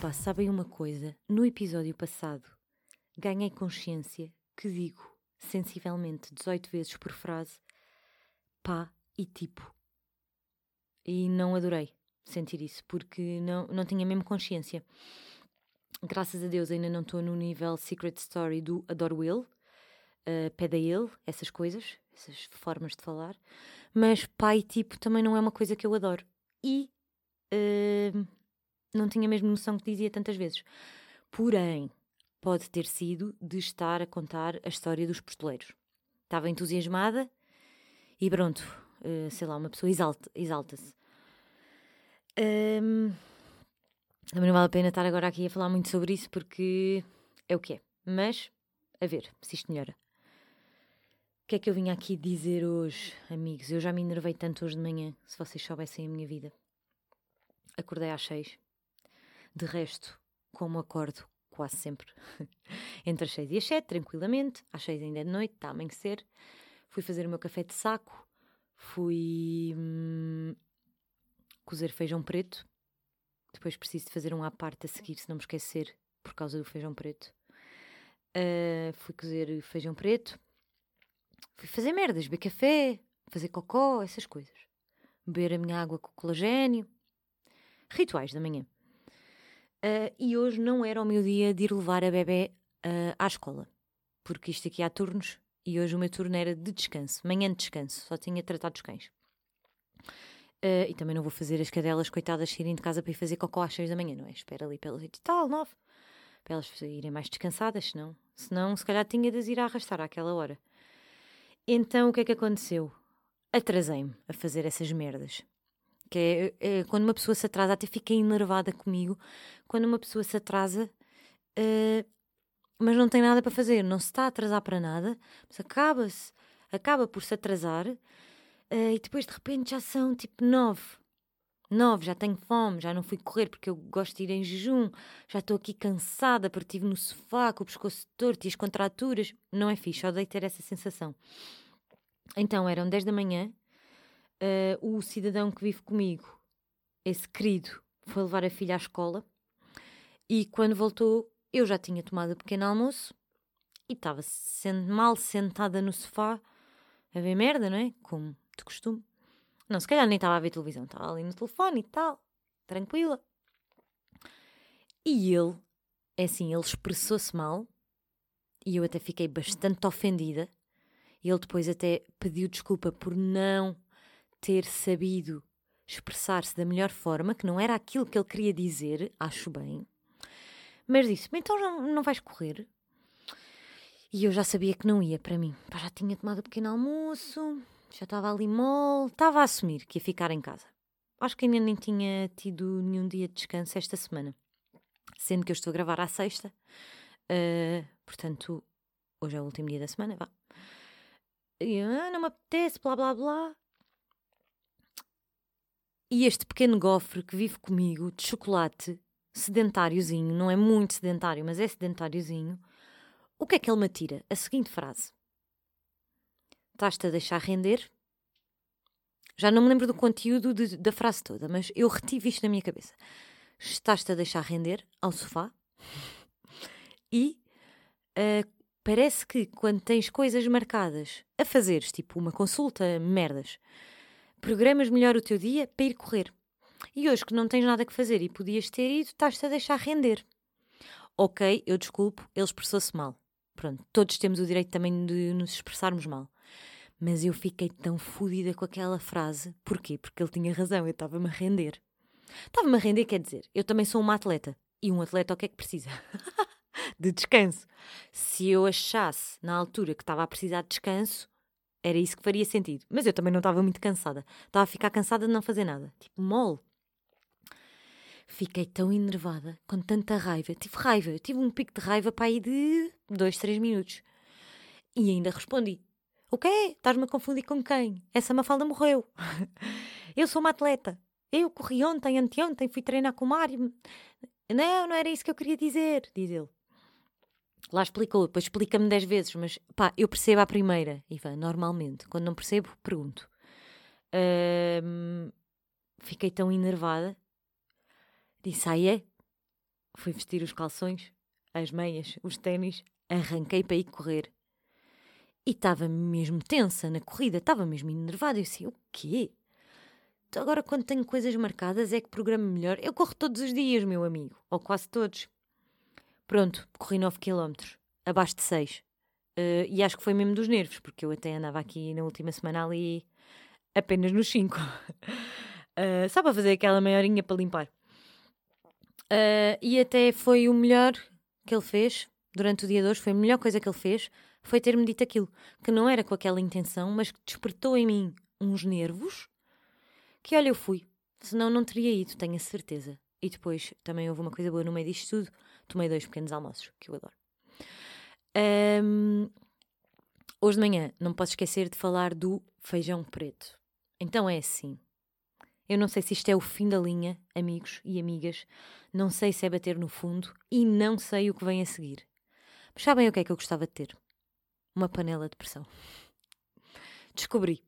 Epá, sabem uma coisa? No episódio passado ganhei consciência que digo sensivelmente 18 vezes por frase pá e tipo. E não adorei sentir isso, porque não, não tinha mesmo consciência. Graças a Deus ainda não estou no nível Secret Story do Adore Will, uh, pé da ele, essas coisas, essas formas de falar. Mas e tipo também não é uma coisa que eu adoro. E uh, não tinha mesmo noção que dizia tantas vezes. Porém, pode ter sido de estar a contar a história dos postoleiros. Estava entusiasmada e pronto, uh, sei lá, uma pessoa exalta-se. Exalta um, também não vale a pena estar agora aqui a falar muito sobre isso porque é o que é. Mas, a ver se isto melhora. O que é que eu vim aqui dizer hoje, amigos? Eu já me enervei tanto hoje de manhã, se vocês soubessem a minha vida. Acordei às seis. De resto, como acordo quase sempre, entre as seis e as sete, tranquilamente. Às seis ainda é de noite, está a amanhecer. Fui fazer o meu café de saco. Fui hum, cozer feijão preto. Depois preciso de fazer um à parte a seguir, se não me esquecer, por causa do feijão preto. Uh, fui cozer feijão preto. Fui fazer merdas, beber café, fazer cocó, essas coisas. Beber a minha água com colagênio. Rituais da manhã. Uh, e hoje não era o meu dia de ir levar a bebê uh, à escola, porque isto aqui há turnos e hoje o meu turno era de descanso, manhã de descanso, só tinha tratado os cães. Uh, e também não vou fazer as cadelas coitadas saírem de casa para ir fazer cocó às seis da manhã, não é? Espera ali pelas e tal, nove, para elas irem mais descansadas, senão, senão se calhar tinha de as ir a arrastar àquela hora. Então o que é que aconteceu? Atrasei-me a fazer essas merdas. Que é, é, quando uma pessoa se atrasa, até fiquei enervada comigo. Quando uma pessoa se atrasa, uh, mas não tem nada para fazer, não se está a atrasar para nada, mas acaba-se, acaba por se atrasar uh, e depois de repente já são tipo nove. Nove, já tenho fome, já não fui correr porque eu gosto de ir em jejum, já estou aqui cansada porque estive no sofá com o pescoço torto e as contraturas. Não é fixe, odeio ter essa sensação. Então eram 10 da manhã, uh, o cidadão que vive comigo, esse querido, foi levar a filha à escola e quando voltou eu já tinha tomado o pequeno almoço e estava mal sentada no sofá a ver merda, não é? Como de costume. Não, se calhar nem estava a ver televisão, estava ali no telefone e tal, tranquila. E ele, é assim, ele expressou-se mal e eu até fiquei bastante ofendida. Ele depois até pediu desculpa por não ter sabido expressar-se da melhor forma, que não era aquilo que ele queria dizer, acho bem. Mas disse: Então não, não vais correr? E eu já sabia que não ia para mim. Já tinha tomado o pequeno almoço, já estava ali mole, estava a assumir que ia ficar em casa. Acho que ainda nem tinha tido nenhum dia de descanso esta semana. Sendo que eu estou a gravar à sexta, uh, portanto, hoje é o último dia da semana, vá. E eu, ah, não me apetece, blá blá blá. E este pequeno gofre que vive comigo, de chocolate, sedentáriozinho, não é muito sedentário, mas é sedentáriozinho, o que é que ele me tira? A seguinte frase: Estás-te a deixar render? Já não me lembro do conteúdo de, da frase toda, mas eu retive isto na minha cabeça. Estás-te a deixar render ao sofá e uh, parece que quando tens coisas marcadas a fazeres, tipo uma consulta, merdas, Programas melhor o teu dia para ir correr. E hoje que não tens nada que fazer e podias ter ido, estás-te a deixar render. Ok, eu desculpo, ele expressou-se mal. Pronto, todos temos o direito também de nos expressarmos mal. Mas eu fiquei tão fodida com aquela frase. Porquê? Porque ele tinha razão, eu estava-me a render. Estava-me a render, quer dizer, eu também sou uma atleta. E um atleta o que é que precisa? de descanso. Se eu achasse na altura que estava a precisar de descanso, era isso que faria sentido. Mas eu também não estava muito cansada. Estava a ficar cansada de não fazer nada. Tipo, mole. Fiquei tão enervada, com tanta raiva. Tive raiva. tive um pico de raiva para aí de dois, três minutos. E ainda respondi. O quê? Estás-me a confundir com quem? Essa Mafalda morreu. eu sou uma atleta. Eu corri ontem, anteontem, fui treinar com o Mário. Não, não era isso que eu queria dizer, diz ele. Lá explicou, depois explica-me dez vezes, mas pá, eu percebo à primeira, Ivan, normalmente. Quando não percebo, pergunto. fiquei tão enervada. Disse, ah, é? fui vestir os calções, as meias, os ténis, arranquei para ir correr. E estava mesmo tensa na corrida, estava mesmo enervada. Eu disse: o quê? Então agora, quando tenho coisas marcadas, é que programa melhor. Eu corro todos os dias, meu amigo, ou quase todos. Pronto, corri 9 km, abaixo de 6. Uh, e acho que foi mesmo dos nervos, porque eu até andava aqui na última semana ali apenas nos 5. uh, eh, só para fazer aquela meia horinha para limpar. Uh, e até foi o melhor que ele fez durante o dia de hoje, foi a melhor coisa que ele fez, foi ter-me dito aquilo, que não era com aquela intenção, mas que despertou em mim uns nervos, que olha, eu fui, senão não teria ido, tenho a certeza. E depois também houve uma coisa boa no meio disto tudo, tomei dois pequenos almoços, que eu adoro. Um, hoje de manhã não posso esquecer de falar do feijão preto. Então é assim. Eu não sei se isto é o fim da linha, amigos e amigas. Não sei se é bater no fundo e não sei o que vem a seguir. Mas sabem o que é que eu gostava de ter? Uma panela de pressão. Descobri.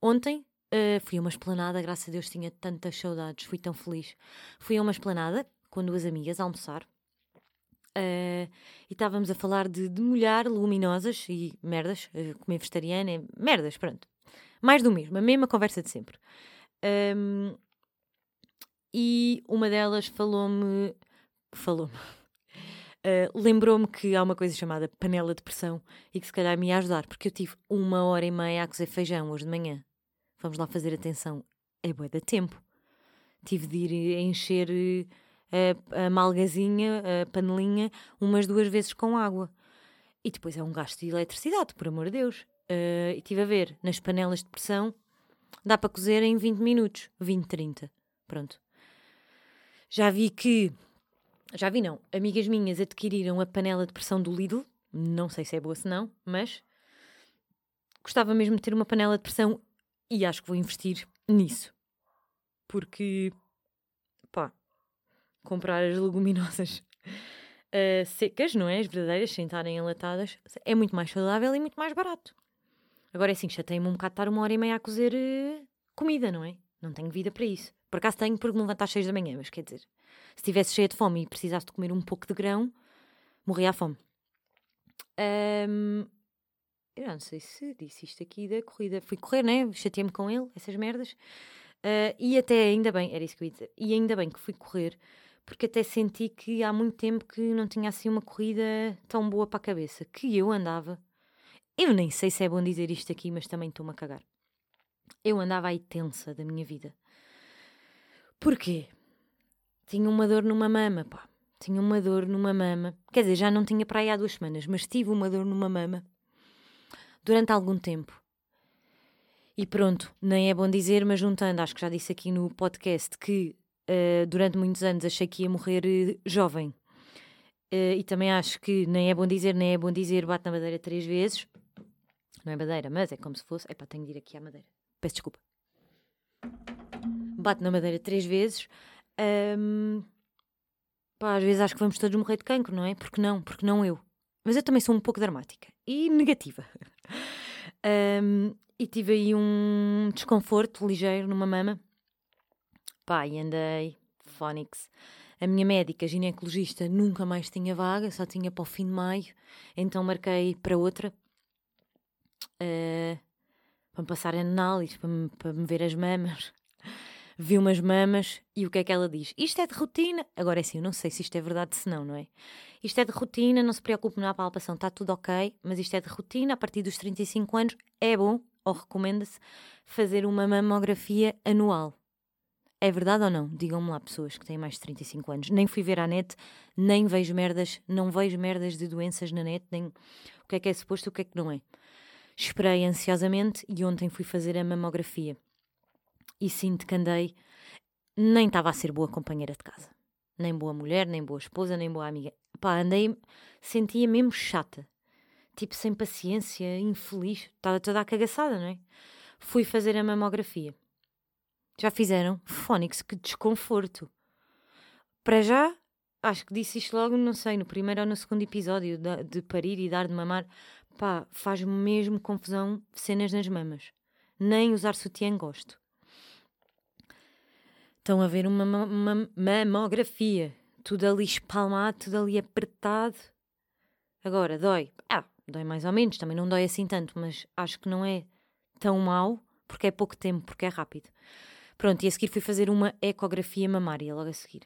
Ontem uh, fui a uma esplanada, graças a Deus tinha tantas saudades, fui tão feliz. Fui a uma esplanada com duas amigas a almoçar. Uh, e estávamos a falar de, de molhar luminosas e merdas, uh, comer vegetariana, merdas, pronto. Mais do mesmo, a mesma conversa de sempre. Um, e uma delas falou-me. Falou-me. Uh, Lembrou-me que há uma coisa chamada panela de pressão e que se calhar me ia ajudar, porque eu tive uma hora e meia a cozer feijão hoje de manhã. Vamos lá fazer atenção. É boa da tempo. Tive de ir encher eh, a, malgazinha, a panelinha, umas duas vezes com água. E depois é um gasto de eletricidade, por amor de Deus. Uh, e estive a ver nas panelas de pressão Dá para cozer em 20 minutos, 20, 30. Pronto. Já vi que. Já vi, não. Amigas minhas adquiriram a panela de pressão do Lidl. Não sei se é boa se não, mas. Gostava mesmo de ter uma panela de pressão e acho que vou investir nisso. Porque. Comprar as leguminosas uh, secas, não é? As verdadeiras, sem estarem enlatadas, é muito mais saudável e muito mais barato. Agora é assim, chatei-me um bocado estar uma hora e meia a cozer uh, comida, não é? Não tenho vida para isso. Por acaso tenho porque me levanto às seis da manhã, mas quer dizer, se estivesse cheia de fome e precisasse de comer um pouco de grão, morria à fome. Um, eu não sei se disse isto aqui da corrida. Fui correr, né? Chateei-me com ele, essas merdas. Uh, e até ainda bem, era isso que eu ia dizer, e ainda bem que fui correr, porque até senti que há muito tempo que não tinha assim uma corrida tão boa para a cabeça, que eu andava eu nem sei se é bom dizer isto aqui, mas também estou-me a cagar. Eu andava aí tensa da minha vida. Porquê? Tinha uma dor numa mama, pá. Tinha uma dor numa mama. Quer dizer, já não tinha para aí há duas semanas, mas tive uma dor numa mama durante algum tempo. E pronto, nem é bom dizer, mas juntando, acho que já disse aqui no podcast que uh, durante muitos anos achei que ia morrer uh, jovem. Uh, e também acho que nem é bom dizer, nem é bom dizer, bate na madeira três vezes. Não é madeira, mas é como se fosse. Epá, tenho de ir aqui à madeira. Peço desculpa. Bate na madeira três vezes. Um, pá, às vezes acho que vamos todos morrer de cancro, não é? Porque não? Porque não eu. Mas eu também sou um pouco dramática e negativa. um, e tive aí um desconforto ligeiro numa mama. Pá, e andei. Phonics. A minha médica ginecologista nunca mais tinha vaga, só tinha para o fim de maio, então marquei para outra uh, para me passar análises, para me, para me ver as mamas. Vi umas mamas e o que é que ela diz? Isto é de rotina. Agora é assim, eu não sei se isto é verdade, se não, não é? Isto é de rotina, não se preocupe na palpação, está tudo ok, mas isto é de rotina, a partir dos 35 anos é bom, ou recomenda-se, fazer uma mamografia anual. É verdade ou não? Digam-me lá, pessoas que têm mais de 35 anos. Nem fui ver à net, nem vejo merdas, não vejo merdas de doenças na net, nem o que é que é suposto e o que é que não é. Esperei ansiosamente e ontem fui fazer a mamografia. E sinto que andei, nem estava a ser boa companheira de casa. Nem boa mulher, nem boa esposa, nem boa amiga. Pá, andei, sentia mesmo chata. Tipo, sem paciência, infeliz. Estava toda acagaçada, não é? Fui fazer a mamografia. Já fizeram? Fónix, que desconforto. Para já, acho que disse isto logo, não sei, no primeiro ou no segundo episódio de, de parir e dar de mamar pá, faz-me mesmo confusão cenas nas mamas. Nem usar sutiã gosto. Estão a ver uma, uma mamografia. tudo ali espalmado, tudo ali apertado. Agora, dói. Ah, dói mais ou menos, também não dói assim tanto, mas acho que não é tão mau, porque é pouco tempo, porque é rápido. Pronto, e a seguir fui fazer uma ecografia mamária, logo a seguir.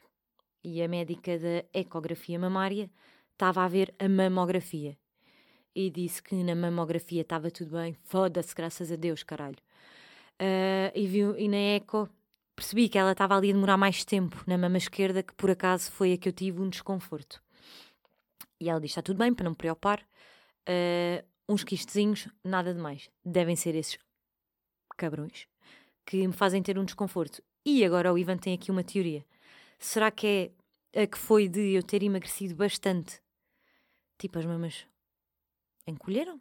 E a médica da ecografia mamária estava a ver a mamografia. E disse que na mamografia estava tudo bem. Foda-se, graças a Deus, caralho. Uh, e, viu, e na eco percebi que ela estava ali a demorar mais tempo na mama esquerda, que por acaso foi a que eu tive um desconforto. E ela disse: está tudo bem, para não me preocupar. Uh, uns quistezinhos, nada de mais. Devem ser esses cabrões que me fazem ter um desconforto. E agora o Ivan tem aqui uma teoria. Será que é a que foi de eu ter emagrecido bastante? Tipo, as mamas encolheram?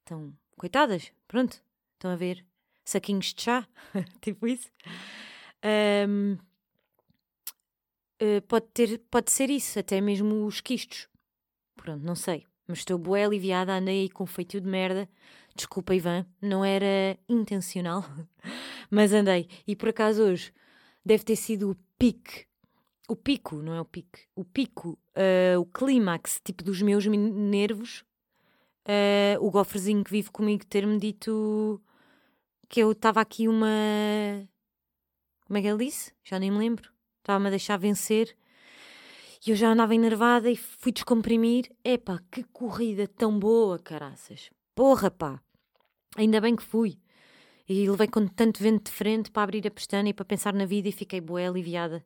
Estão coitadas? Pronto, estão a ver saquinhos de chá? tipo isso. Um, eh, pode, ter, pode ser isso, até mesmo os quistos. Pronto, não sei. Mas estou boa aliviada, andei aí com feitio de merda. Desculpa, Ivan, não era intencional, mas andei. E por acaso hoje deve ter sido o pique, o pico, não é o pique, o pico, uh, o clímax, tipo dos meus nervos. Uh, o gofrezinho que vive comigo ter-me dito que eu estava aqui uma. Como é que ele disse? Já nem me lembro. Estava-me a deixar vencer e eu já andava enervada e fui descomprimir. Epá, que corrida tão boa, caraças. Porra, pá. Ainda bem que fui. E levei com tanto vento de frente para abrir a pestana e para pensar na vida e fiquei boa aliviada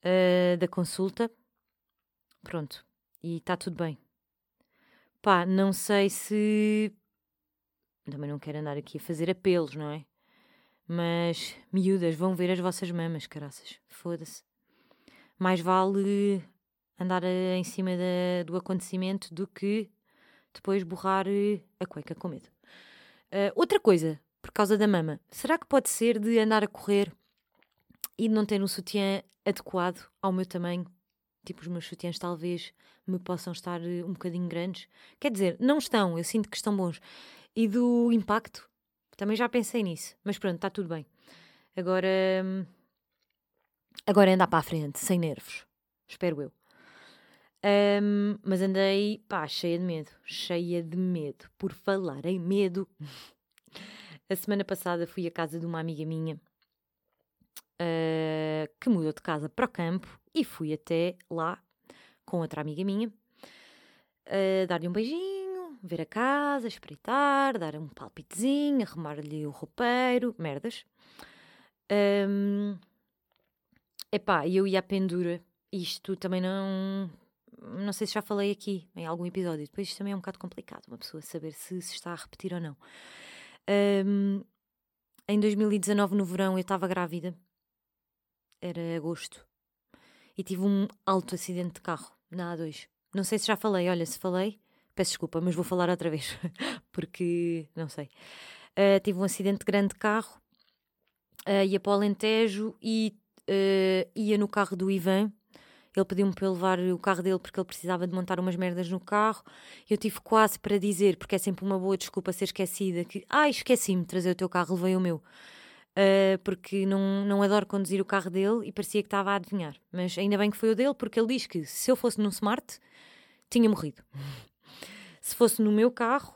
uh, da consulta. Pronto. E está tudo bem. Pá, não sei se. Também não quero andar aqui a fazer apelos, não é? Mas, miúdas, vão ver as vossas mamas, caraças. Foda-se mais vale andar em cima da, do acontecimento do que depois borrar eh, a cueca com medo. Uh, outra coisa, por causa da mama, será que pode ser de andar a correr e não ter um sutiã adequado ao meu tamanho? Tipo, os meus sutiãs talvez me possam estar eh, um bocadinho grandes. Quer dizer, não estão, eu sinto que estão bons. E do impacto, também já pensei nisso. Mas pronto, está tudo bem. Agora. Hum, Agora é andar para a frente, sem nervos. Espero eu. Um, mas andei, pá, cheia de medo. Cheia de medo. Por falar em medo. A semana passada fui à casa de uma amiga minha uh, que mudou de casa para o campo e fui até lá com outra amiga minha uh, dar-lhe um beijinho, ver a casa, espreitar, dar um palpitezinho, arrumar-lhe o roupeiro, merdas. Um, Epá, eu ia à pendura. Isto também não. Não sei se já falei aqui em algum episódio. Depois isto também é um bocado complicado, uma pessoa saber se se está a repetir ou não. Um, em 2019, no verão, eu estava grávida. Era agosto. E tive um alto acidente de carro na A2. Não sei se já falei. Olha, se falei, peço desculpa, mas vou falar outra vez. Porque não sei. Uh, tive um acidente grande de carro. Uh, ia para o Alentejo e uh, ia no carro do Ivan. Ele pediu-me para eu levar o carro dele porque ele precisava de montar umas merdas no carro. Eu tive quase para dizer, porque é sempre uma boa desculpa ser esquecida, que ah, esqueci-me de trazer o teu carro, levei o meu. Uh, porque não, não adoro conduzir o carro dele e parecia que estava a adivinhar. Mas ainda bem que foi o dele, porque ele diz que se eu fosse num Smart, tinha morrido. se fosse no meu carro,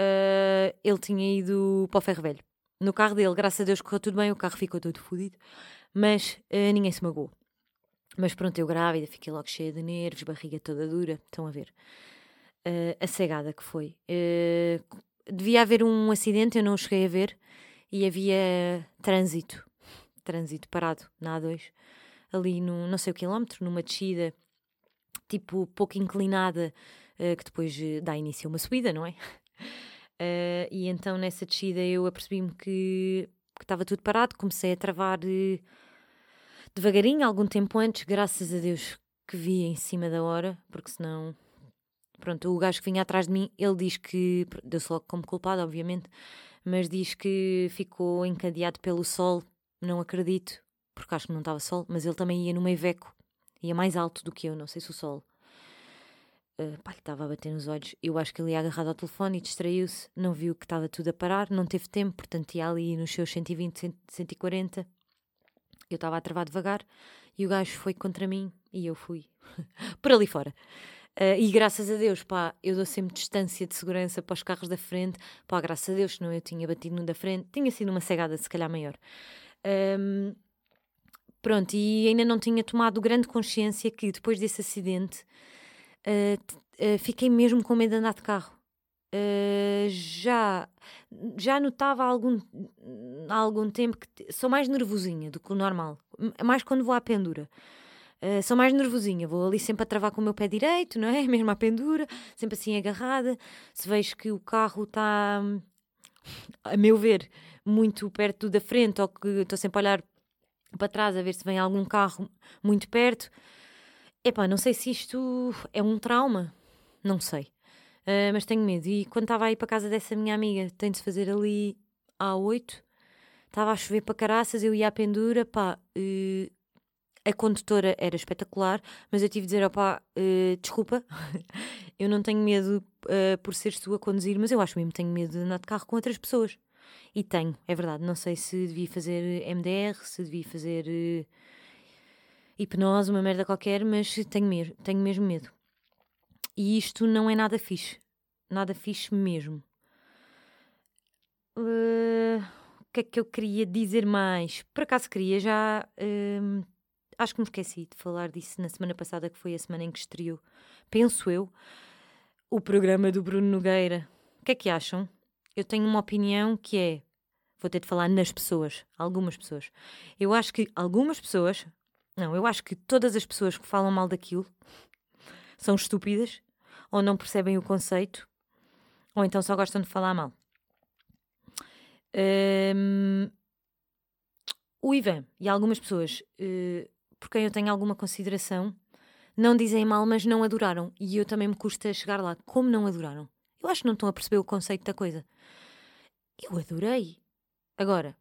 uh, ele tinha ido para o ferro velho. No carro dele, graças a Deus, correu tudo bem, o carro ficou todo fodido mas uh, ninguém se magoou. Mas pronto, eu grávida, fiquei logo cheia de nervos, barriga toda dura, estão a ver. Uh, a cegada que foi. Uh, devia haver um acidente, eu não cheguei a ver, e havia trânsito, trânsito parado na A2, ali no não sei o quilómetro, numa descida tipo pouco inclinada, uh, que depois dá início a uma subida, não é? e então nessa descida eu apercebi-me que estava tudo parado, comecei a travar uh, devagarinho, algum tempo antes, graças a Deus que vi em cima da hora, porque senão. Pronto, o gajo que vinha atrás de mim, ele diz que. Deu-se logo como culpado, obviamente, mas diz que ficou encadeado pelo sol. Não acredito, porque acho que não estava sol, mas ele também ia numa Iveco, ia mais alto do que eu, não sei se o sol Uh, pá, lhe estava a bater nos olhos. Eu acho que ele ia agarrado ao telefone e distraiu-se, não viu que estava tudo a parar, não teve tempo, portanto ia ali nos seus 120, 140 Eu estava a travar devagar e o gajo foi contra mim e eu fui por ali fora. Uh, e graças a Deus, pá, eu dou sempre distância de segurança para os carros da frente. Pá, graças a Deus, senão eu tinha batido no da frente. Tinha sido uma cegada, se calhar maior. Um, pronto, e ainda não tinha tomado grande consciência que depois desse acidente uh, uh, fiquei mesmo com medo de andar de carro. Já, já notava há algum, algum tempo que sou mais nervosinha do que o normal. Mais quando vou à pendura. Uh, sou mais nervosinha, vou ali sempre a travar com o meu pé direito, não é? Mesmo à pendura, sempre assim agarrada. Se vejo que o carro está, a meu ver, muito perto da frente, ou que estou sempre a olhar para trás a ver se vem algum carro muito perto. Epá, não sei se isto é um trauma, não sei. Uh, mas tenho medo. E quando estava aí para casa dessa minha amiga, tem de se fazer ali à 8, estava a chover para caraças, eu ia à pendura, pá, uh, a condutora era espetacular, mas eu tive de dizer, opá, uh, desculpa, eu não tenho medo uh, por seres tu a conduzir, mas eu acho mesmo que tenho medo de andar de carro com outras pessoas. E tenho, é verdade. Não sei se devia fazer MDR, se devia fazer uh, hipnose, uma merda qualquer, mas tenho tenho mesmo medo. E isto não é nada fixe. Nada fixe mesmo. Uh, o que é que eu queria dizer mais? Por acaso queria já. Uh, acho que me esqueci de falar disso na semana passada, que foi a semana em que estreou, penso eu, o programa do Bruno Nogueira. O que é que acham? Eu tenho uma opinião que é. Vou ter de falar nas pessoas, algumas pessoas. Eu acho que algumas pessoas. Não, eu acho que todas as pessoas que falam mal daquilo são estúpidas, ou não percebem o conceito, ou então só gostam de falar mal. Um, o Ivan e algumas pessoas uh, por quem eu tenho alguma consideração, não dizem mal, mas não adoraram. E eu também me custa chegar lá. Como não adoraram? Eu acho que não estão a perceber o conceito da coisa. Eu adorei. Agora,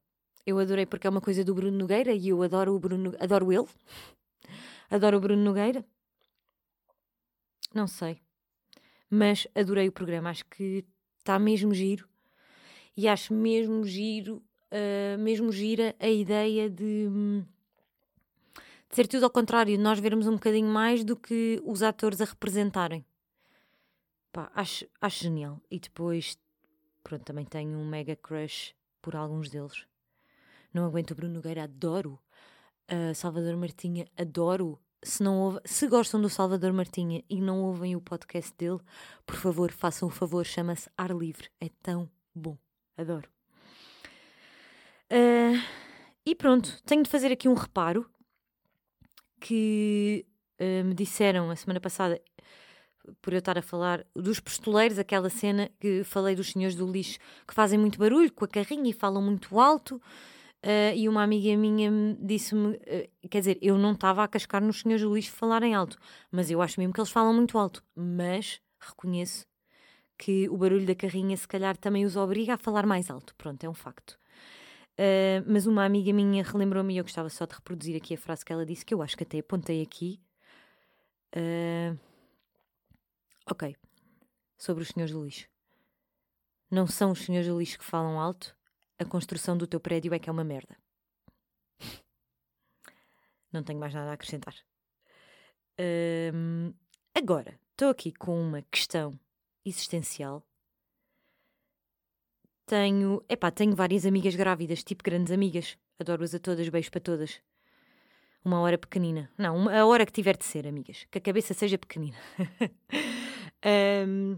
eu adorei porque é uma coisa do Bruno Nogueira e eu adoro o Bruno, adoro ele. Adoro o Bruno Nogueira. Não sei. Mas adorei o programa. Acho que está mesmo giro. E acho mesmo giro, uh, mesmo gira a ideia de. De ser tudo ao contrário, nós vermos um bocadinho mais do que os atores a representarem. Pá, acho, acho genial. E depois, pronto, também tenho um mega crush por alguns deles. Não aguento o Bruno Nogueira, adoro. Uh, Salvador Martinha, adoro. Se, não ouve, se gostam do Salvador Martinha e não ouvem o podcast dele, por favor, façam o favor, chama-se Ar Livre. É tão bom. Adoro. Uh, e pronto, tenho de fazer aqui um reparo que uh, me disseram a semana passada, por eu estar a falar dos pistoleiros, aquela cena que falei dos senhores do lixo que fazem muito barulho com a carrinha e falam muito alto. Uh, e uma amiga minha disse-me: uh, quer dizer, eu não estava a cascar nos senhores lixo falarem alto, mas eu acho mesmo que eles falam muito alto. Mas reconheço que o barulho da carrinha, se calhar, também os obriga a falar mais alto. Pronto, é um facto. Uh, mas uma amiga minha relembrou-me e eu gostava só de reproduzir aqui a frase que ela disse, que eu acho que até apontei aqui. Uh, ok. Sobre os senhores do lixo. Não são os senhores do lixo que falam alto, a construção do teu prédio é que é uma merda. Não tenho mais nada a acrescentar. Agora, estou aqui com uma questão existencial tenho, epá, tenho várias amigas grávidas, tipo grandes amigas. Adoro-as a todas, beijo para todas. Uma hora pequenina. Não, uma, a hora que tiver de ser, amigas. Que a cabeça seja pequenina. um,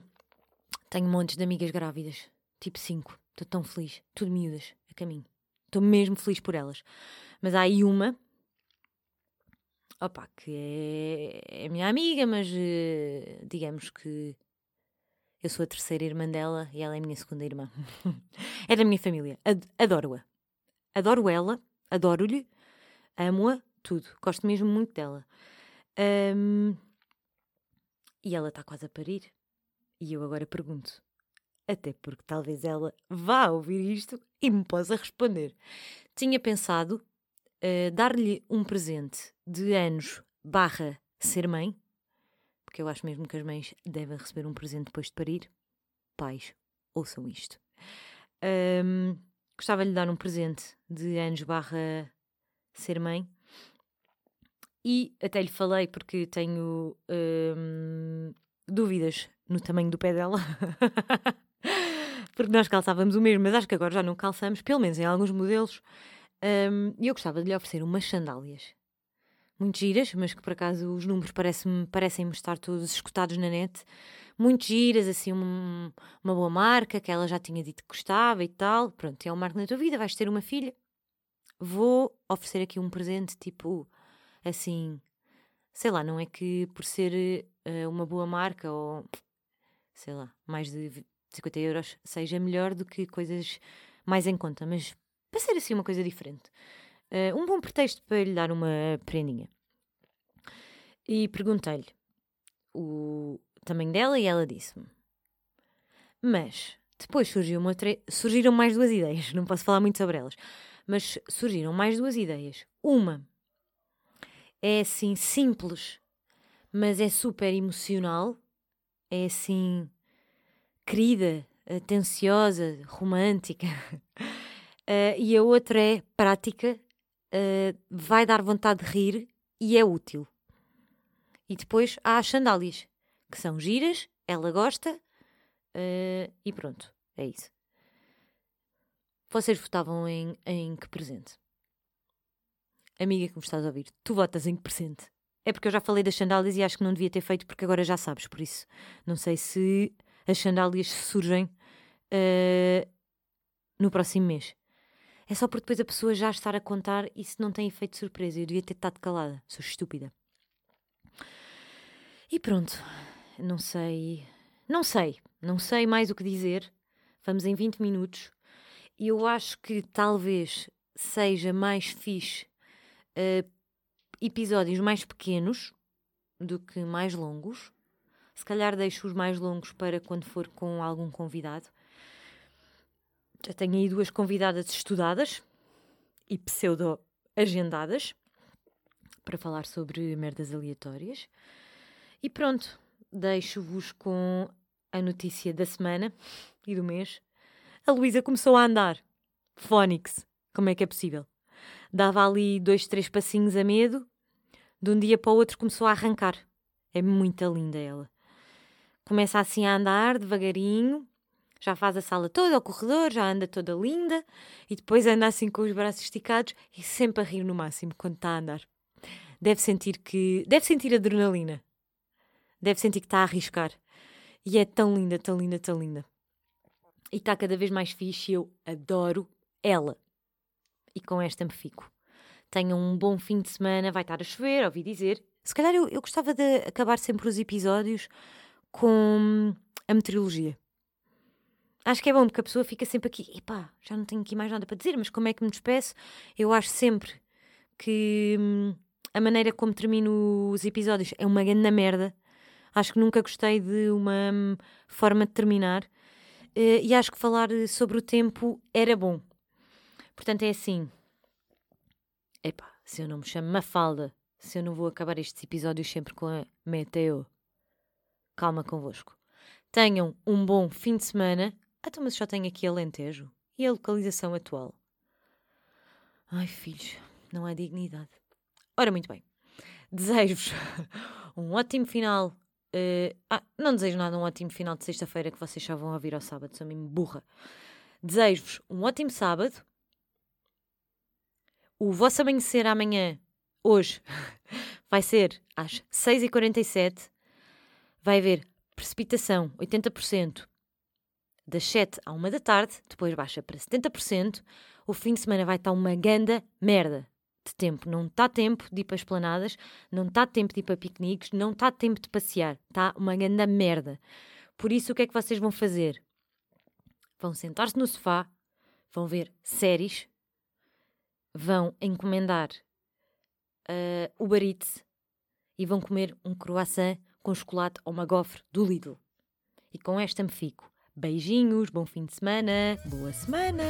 tenho montes de amigas grávidas. Tipo cinco. Estou tão feliz. Tudo miúdas, a caminho. Estou mesmo feliz por elas. Mas há aí uma. Opa, que é, é minha amiga, mas uh, digamos que eu sou a terceira irmã dela e ela é a minha segunda irmã. é da minha família. Adoro-a. Adoro ela, adoro-lhe, amo-a, tudo. Gosto mesmo muito dela. Um, e ela está quase a parir. E eu agora pergunto, até porque talvez ela vá ouvir isto e me possa responder. Tinha pensado uh, dar-lhe um presente de anos barra ser mãe, porque eu acho mesmo que as mães devem receber um presente depois de parir. Pais, ouçam isto. Um, gostava de lhe dar um presente de anos barra ser mãe. E até lhe falei porque tenho hum, dúvidas no tamanho do pé dela. porque nós calçávamos o mesmo, mas acho que agora já não calçamos, pelo menos em alguns modelos. E eu gostava de lhe oferecer umas sandálias muito giras, mas que por acaso os números parecem-me parecem estar todos escutados na net. Muito giras, assim, um, uma boa marca que ela já tinha dito que gostava e tal. Pronto, é um marco na tua vida, vais ter uma filha. Vou oferecer aqui um presente, tipo, assim, sei lá, não é que por ser uh, uma boa marca ou sei lá, mais de 50 euros seja melhor do que coisas mais em conta, mas para ser assim uma coisa diferente. Uh, um bom pretexto para lhe dar uma prendinha. E perguntei-lhe o tamanho dela e ela disse-me. Mas depois surgiu uma surgiram mais duas ideias, não posso falar muito sobre elas, mas surgiram mais duas ideias. Uma é assim simples, mas é super emocional, é assim querida, atenciosa, romântica. Uh, e a outra é prática uh, vai dar vontade de rir e é útil. E depois há as sandálias, que são giras, ela gosta uh, e pronto, é isso. Vocês votavam em, em que presente? Amiga que me estás a ouvir, tu votas em que presente? É porque eu já falei das sandálias e acho que não devia ter feito porque agora já sabes, por isso não sei se as sandálias surgem uh, no próximo mês. É só porque depois a pessoa já estar a contar se não tem efeito de surpresa. Eu devia ter estado calada. Sou estúpida. E pronto. Não sei. Não sei. Não sei mais o que dizer. Vamos em 20 minutos. E eu acho que talvez seja mais fixe uh, episódios mais pequenos do que mais longos. Se calhar deixo os mais longos para quando for com algum convidado. Já tenho aí duas convidadas estudadas e pseudo-agendadas para falar sobre merdas aleatórias. E pronto, deixo-vos com a notícia da semana e do mês. A Luísa começou a andar. Fónix. Como é que é possível? Dava ali dois, três passinhos a medo. De um dia para o outro começou a arrancar. É muito linda ela. Começa assim a andar devagarinho, já faz a sala toda, o corredor, já anda toda linda e depois anda assim com os braços esticados e sempre a rir no máximo quando está a andar. Deve sentir que. Deve sentir adrenalina. Deve sentir que está a arriscar. E é tão linda, tão linda, tão linda. E está cada vez mais fixe e eu adoro ela. E com esta me fico. Tenham um bom fim de semana, vai estar a chover, ouvi dizer. Se calhar eu, eu gostava de acabar sempre os episódios com a meteorologia acho que é bom porque a pessoa fica sempre aqui, epá, já não tenho aqui mais nada para dizer, mas como é que me despeço? Eu acho sempre que hum, a maneira como termino os episódios é uma grande merda. Acho que nunca gostei de uma hum, forma de terminar. Uh, e acho que falar sobre o tempo era bom. Portanto, é assim. Epá, se eu não me chamo Mafalda, se eu não vou acabar estes episódios sempre com a Meteo, calma convosco. Tenham um bom fim de semana. Ah, então, mas só tenho aqui Alentejo. E a localização atual? Ai, filhos, não há dignidade. Ora, muito bem. Desejo-vos um ótimo final. Uh, ah, não desejo nada um ótimo final de sexta-feira que vocês já vão ouvir ao sábado, sou mesmo burra. Desejo-vos um ótimo sábado. O vosso amanhecer amanhã, hoje, vai ser às 6h47. Vai haver precipitação 80% das 7 à 1 da tarde, depois baixa para 70%. O fim de semana vai estar uma ganda merda de tempo. Não está tempo de ir para esplanadas, não está tempo de ir para piqueniques, não está tempo de passear. Está uma ganda merda. Por isso, o que é que vocês vão fazer? Vão sentar-se no sofá, vão ver séries, vão encomendar uh, o Eats e vão comer um croissant com chocolate ou uma gofre do Lidl. E com esta me fico. Beijinhos, bom fim de semana, boa semana!